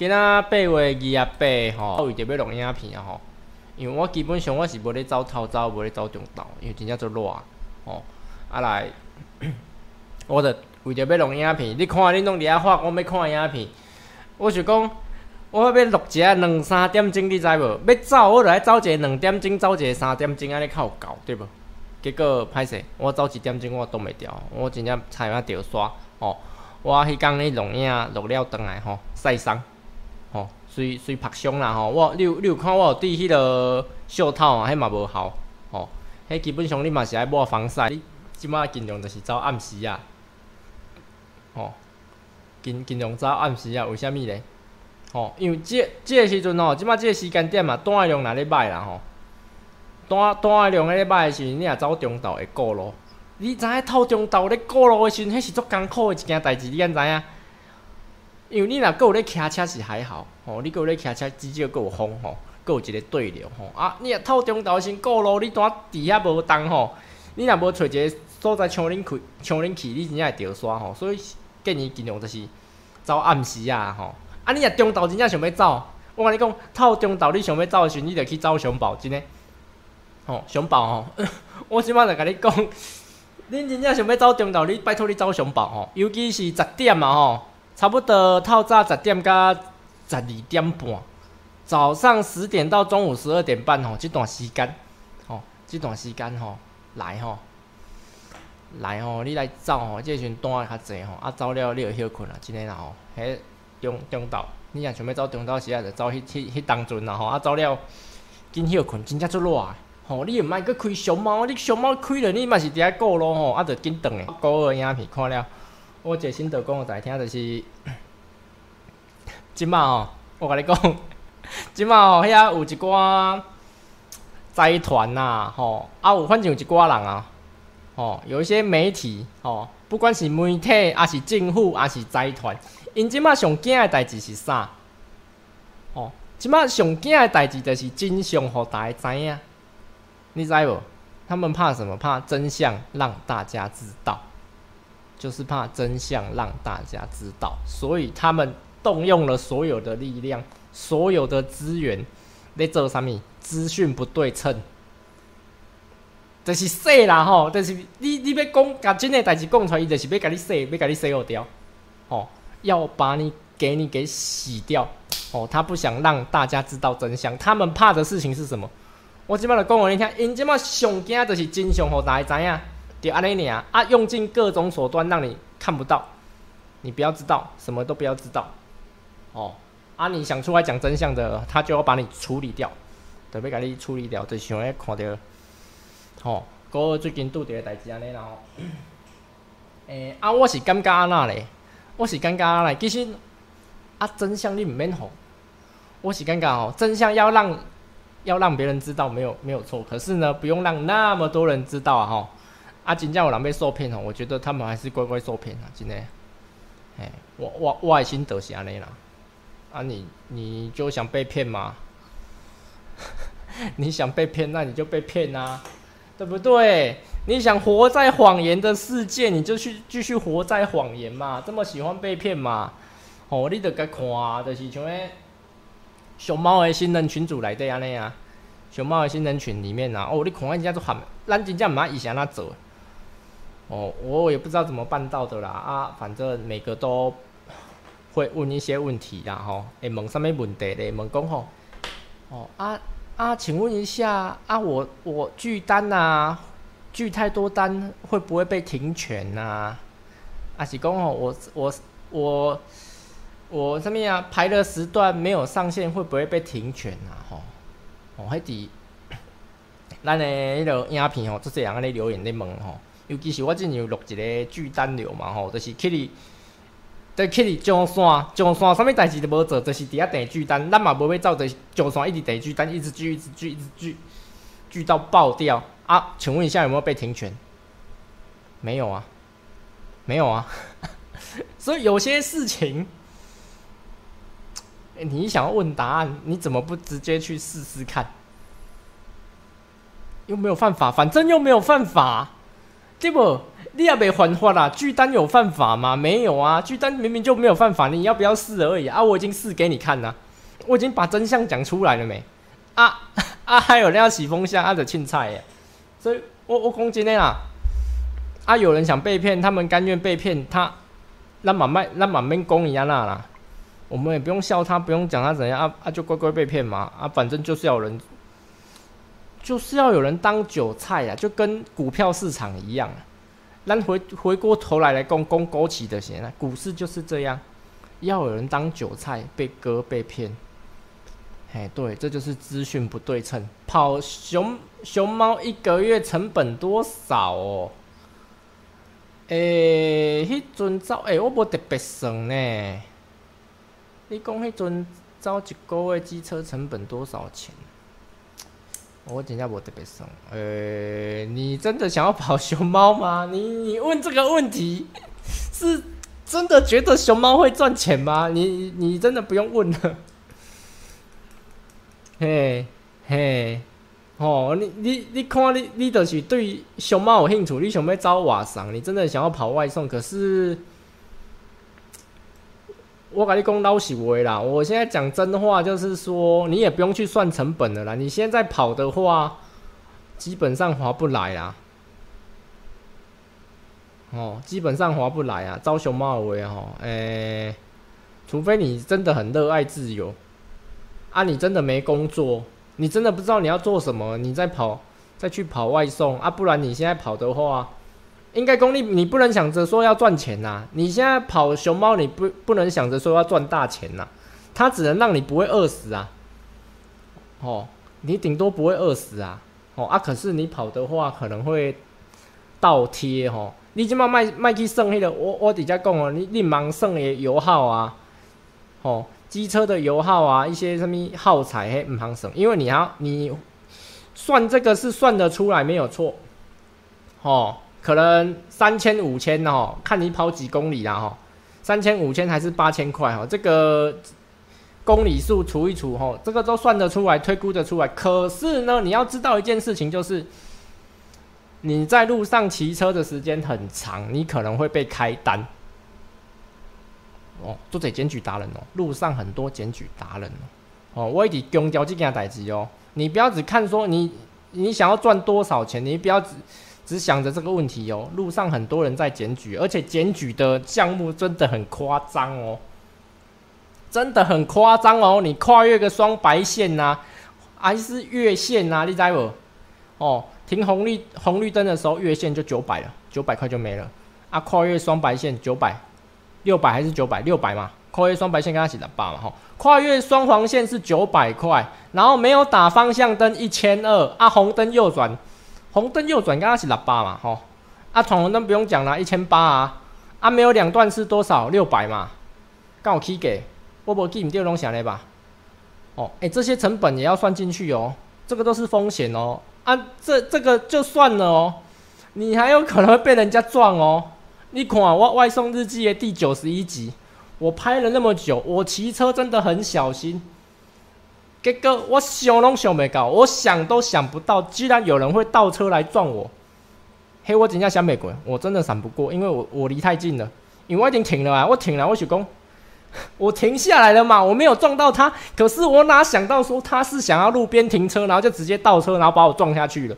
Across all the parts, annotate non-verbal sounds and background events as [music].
今仔八月二十八吼，为着要录影片啊吼，因为我基本上我是无咧走头走，无咧走中道，因为真正足热吼。啊来，[coughs] 我着为着要录影片，你看恁拢伫遐发，我要看影片。我是讲，我要录一下两三点钟，你知无？要走，我着爱走一个两点钟，走一个三点钟，安尼较有够，对无？结果歹势，我走一点钟我挡袂牢，我真正差点着煞吼。我迄工咧录影录了倒来吼，晒伤吼，随随拍伤啦吼。我你有你有看我有戴迄个袖套啊？迄嘛无效吼。迄基本上你嘛是爱抹防晒。你即摆尽量就是走暗时啊，吼，尽尽量走暗时啊。为虾米咧？吼，因为即即个时阵吼，即摆即个时间点嘛，单的量若咧歹啦吼。单单的量咧歹的时阵，你若走中道会过路。你知影透中道咧过路的时阵，迄是足艰苦的一件代志，你安知影？因为你若有咧骑车是还好，吼，你有咧骑车至少有风吼，有一个对流吼。啊，你若透中道先过路，你单伫遐无动吼，你若无找一个所在冲恁开、冲恁去，你真正会着煞吼。所以建议尽量就是走暗时啊吼。啊，你若中道真正想要走，我甲你讲，透中道你想要走的时，你着去走熊宝，真诶。吼，熊宝吼，[laughs] 我即摆就甲你讲。恁真正想要走中道，你拜托你走上报吼，尤其是十点嘛吼，差不多透早十点到十二点半，早上十点到中午十二点半吼，这段时间吼，这段时间吼，来吼，来吼，你来走吼，这时阵单较济吼，啊走了你就休困啦，真诶啦吼，迄中中昼，你若想要走中昼时啊，就走迄迄迄当阵啦吼，啊走了紧休困，真正足热。吼，你毋爱去开熊猫，你熊猫开了，你嘛是伫遐过咯吼，啊，着紧顿诶。高二影片看了，我一个心得讲互大家听，就是 [coughs] 即马吼，我甲你讲，[laughs] 即马吼遐有一寡财团呐，吼，啊有反正有一寡人啊，吼，有一些媒体，吼，不管是媒体，还是政府，还是财团，因即马上惊诶代志是啥？吼，即马上惊诶代志就是真相，互大家知影。你知无？他们怕什么？怕真相让大家知道，就是怕真相让大家知道，所以他们动用了所有的力量、所有的资源在做啥物？资讯不对称，就是说啦吼，就是你你要讲把真的代志讲出来，伊就是要甲你说，要甲你说掉，吼，要把你给你给洗掉，哦，他不想让大家知道真相，他们怕的事情是什么？我即摆就讲互你听，因即摆上惊就是真相，互大家知影，就安尼尔。啊，用尽各种手段让你看不到，你不要知道，什么都不要知道，哦，啊，你想出来讲真相的，他就要把你处理掉，特别甲你处理掉，就想要看到，吼，哥最近拄着个代志安尼啦吼，[coughs] 诶，啊，我是感觉安那咧，我是感觉安咧，其实啊，真相你毋免吼，我是感觉吼，真相要让。要让别人知道没有没有错，可是呢，不用让那么多人知道啊！哈，啊，真正有人被受骗哦，我觉得他们还是乖乖受骗啊！真的，哎，我我我的心得是安尼啦。啊，你你就想被骗吗？[laughs] 你想被骗，那你就被骗啊，对不对？你想活在谎言的世界，你就去继续活在谎言嘛。这么喜欢被骗嘛？哦，你得该看，就是像诶。熊猫的新人群组来底安尼啊，熊猫的新人群里面啊，哦，你看人家都喊，咱真正毋以前那做，哦，我也不知道怎么办到的啦啊，反正每个都会问一些问题啦吼会问什么问题咧？问讲吼，哦啊啊，请问一下啊，我我拒单呐，拒太多单会不会被停权呐？啊是讲吼，我我我。我上面啊排的时段没有上线，会不会被停权啊？吼，哦，迄伫 [coughs] 咱的迄个影片吼，做这样安尼留言咧问吼，尤其是我之前有录一个巨单流嘛吼，就是去你，在去你上山上山，啥物代志都无做，就是伫遐等巨单，咱嘛无要走，就是上线一直等巨单，一直聚，一直聚，一直聚，聚到爆掉啊！请问一下有没有被停权？没有啊，没有啊，[laughs] 所以有些事情。你想要问答案，你怎么不直接去试试看？又没有犯法，反正又没有犯法，对不？你也没犯法啦，拒单有犯法吗？没有啊，拒单明明就没有犯法，你要不要试而已啊？我已经试给你看了，我已经把真相讲出来了没？啊 [laughs] 啊，还有人要洗风箱，啊，的青菜耶，所以我我讲真的啦，啊，有人想被骗，他们甘愿被骗，他那满卖那满面公一样那啦，我们也不用笑他，不用讲他怎样啊啊，就乖乖被骗嘛啊，反正就是要人，就是要有人当韭菜呀，就跟股票市场一样。咱回回过头来来讲讲枸杞的钱啊，股市就是这样，要有人当韭菜被割被骗。哎，对，这就是资讯不对称。跑熊熊猫一个月成本多少哦？诶，迄阵走诶，我无特别算呢。你讲迄阵走一个月机车成本多少钱？我真正无特别算。呃，你真的想要跑熊猫吗？你 [laughs] 你问这个问题，是真的觉得熊猫会赚钱吗？你你真的不用问了。嘿，嘿，哦，你你你看，你你就是对熊猫有兴趣，你想要招瓦桑，你真的想要跑外送，可是我跟你讲老实话啦，我现在讲真话，就是说你也不用去算成本的啦。你现在跑的话，基本上划不来啦。哦，基本上划不来啊，招熊猫的话，吼，诶，除非你真的很热爱自由。啊，你真的没工作，你真的不知道你要做什么，你再跑，再去跑外送啊，不然你现在跑的话，应该功力你不能想着说要赚钱呐。你现在跑熊猫，你不不能想着说要赚大钱呐，它只能让你不会饿死啊。哦，你顶多不会饿死啊。哦啊，可是你跑的话可能会倒贴哦。你今嘛卖卖去剩迄个，我我底下讲哦，你你忙剩的油耗啊，哦。机车的油耗啊，一些什么耗材嘿，唔行省，因为你要你算这个是算得出来没有错，哦，可能三千五千哦，看你跑几公里啦哈，三千五千还是八千块哈，这个公里数除一除哈，这个都算得出来，推估得出来。可是呢，你要知道一件事情，就是你在路上骑车的时间很长，你可能会被开单。哦，做这检举达人哦，路上很多检举达人哦。哦，我一直强调这件代志哦，你不要只看说你你想要赚多少钱，你不要只只想着这个问题哦。路上很多人在检举，而且检举的项目真的很夸张哦，真的很夸张哦。你跨越个双白线呐，还是越线呐？你知不？哦，停红绿红绿灯的时候越线就九百了，九百块就没了啊。跨越双白线九百。六百还是九百？六百嘛，跨越双白线跟他写的八嘛，吼，跨越双黄线是九百块，然后没有打方向灯一千二啊，红灯右转，红灯右转跟他写的八嘛，吼，啊，闯红灯不用讲了，一千八啊，啊，没有两段是多少？六百嘛，刚好 K 给，我无记唔掉东西来吧？哦，哎，这些成本也要算进去哦，这个都是风险哦，啊，这这个就算了哦，你还有可能会被人家撞哦。你看我外送日记的第九十一集，我拍了那么久，我骑车真的很小心。结果我想拢想没到，我想都想不到，居然有人会倒车来撞我。嘿，我真正想美国，我真的闪不过，因为我我离太近了。因为我已经停了啊，我停了，我许讲，[laughs] 我停下来了嘛，我没有撞到他。可是我哪想到说他是想要路边停车，然后就直接倒车，然后把我撞下去了。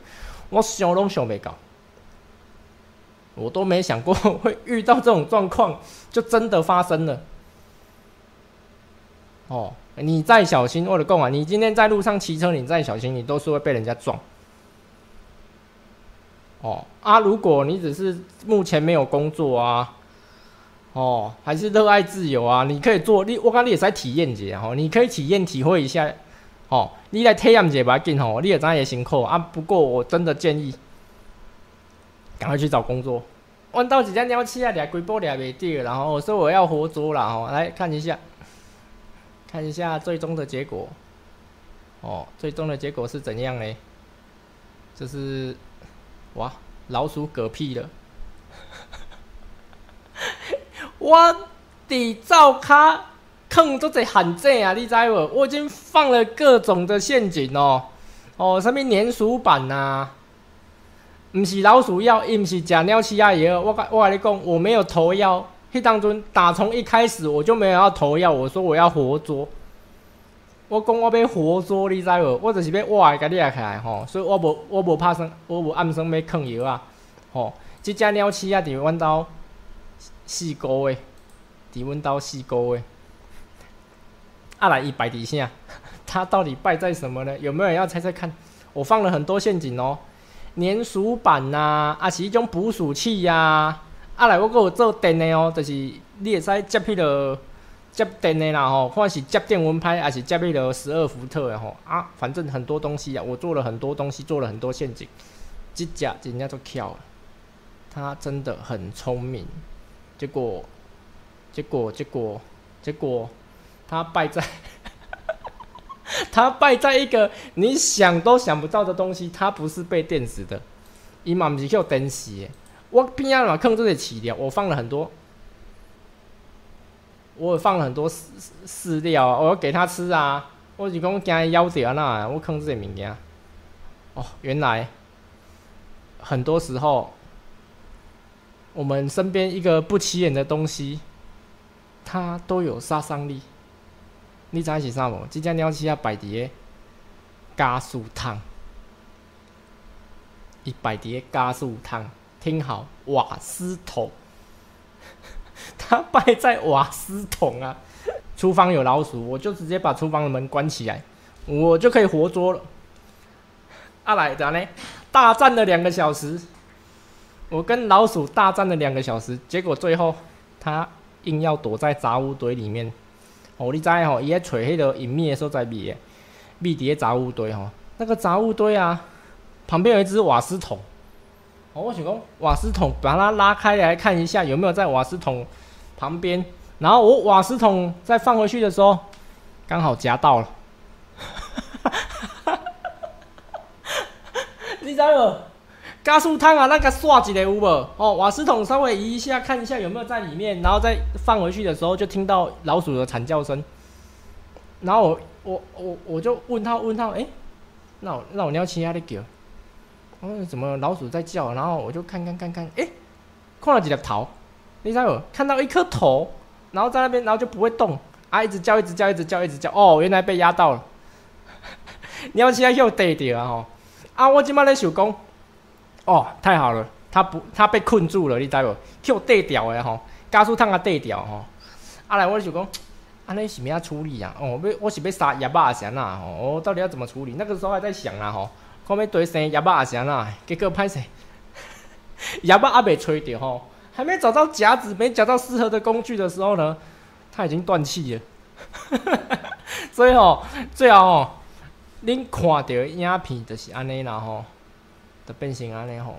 我想拢想没到。我都没想过会遇到这种状况，就真的发生了。哦，你再小心，我的讲啊，你今天在路上骑车，你再小心，你都是会被人家撞。哦啊，如果你只是目前没有工作啊，哦，还是热爱自由啊，你可以做你，我刚你也在体验一下哦，你可以体验体会一下，哦，你来体验一下吧，紧吼，你也知也辛苦啊。不过我真的建议。赶快去找工作。弯到几只鸟气啊，俩龟波俩没地，然后我说我要活捉了哦，来看一下，看一下最终的结果。哦，最终的结果是怎样呢？就是哇，老鼠嗝屁了。[laughs] 我底照卡坑都在喊正啊，你知无？我已经放了各种的陷阱哦，哦，什么粘鼠板呐。毋是老鼠药，伊毋是食鸟鼠仔药。我我跟你讲，我没有投药。迄当中打从一开始我就没有要投药，我说我要活捉。我讲我要活捉，你知无？我就是要活甲你起来吼，所以我无我无拍算，我无暗算要坑药啊。吼，即只鸟鼠啊伫阮兜四个月，伫阮兜四个月。啊来，伊摆伫啥？[laughs] 它到底败在什么呢？有没有人要猜猜看？我放了很多陷阱哦，粘鼠板呐，啊是一种捕鼠器呀。啊啊来，我阁有做电的哦，就是你会使接迄个接电的啦吼，看是接电蚊拍，还是接迄个十二伏特的吼。啊，反正很多东西啊，我做了很多东西，做了很多陷阱。这只人家都巧了，他真的很聪明。结果，结果，结果，结果，他败在。[laughs] 他败在一个你想都想不到的东西，他不是被电死的，伊嘛毋是叫电死的。我边仔嘛坑这些饲料，我放了很多，我放了很多饲饲料，我要给它吃啊。我是讲惊伊咬掉那，我坑这些物件。哦，原来很多时候，我们身边一个不起眼的东西，它都有杀伤力。你知是啥无？即只鸟鼠啊，摆伫个加速汤，伊摆伫个加速汤。听好，瓦斯桶，[laughs] 它摆在瓦斯桶啊。厨房有老鼠，我就直接把厨房的门关起来，我就可以活捉了。阿来咋呢？大战了两个小时，我跟老鼠大战了两个小时，结果最后它硬要躲在杂物堆里面。哦，你知吼，伊在找迄个隐秘的所在秘，秘伫个杂物堆吼。那个杂物堆啊，旁边有一只瓦斯桶。哦，我想讲瓦斯桶，把它拉开来看一下有没有在瓦斯桶旁边。然后我瓦斯桶再放回去的时候，刚好夹到了。你知无？加速汤啊，那个刷一个有无？哦，瓦斯桶稍微移一下，看一下有没有在里面，然后再放回去的时候，就听到老鼠的惨叫声。然后我我我我就问他问他，哎，那我那我鸟青鸭在叫，哦，怎么老鼠在叫？然后我就看看看看，哎，看了几条头，你知无？看到一颗头，然后在那边，然后就不会动，啊，一直叫一直叫一直叫一直叫，哦，原来被压到了。鸟青鸭又逮着啊吼，啊，我今麦咧想讲。哦，太好了，他不，他被困住了，你知无？去对调的吼，加速烫啊对调吼。啊来，我就讲，安尼是咩处理啊？哦，要我是要杀野巴阿贤呐吼，我到底要怎么处理？那个时候还在想啊吼，看要堆生野巴阿贤呐，结果歹势，野巴阿未吹着吼，还没找到夹子，没找到适合的工具的时候呢，他已经断气了。[laughs] 所以吼，最后吼，恁看到影片就是安尼啦吼。就变成安尼吼。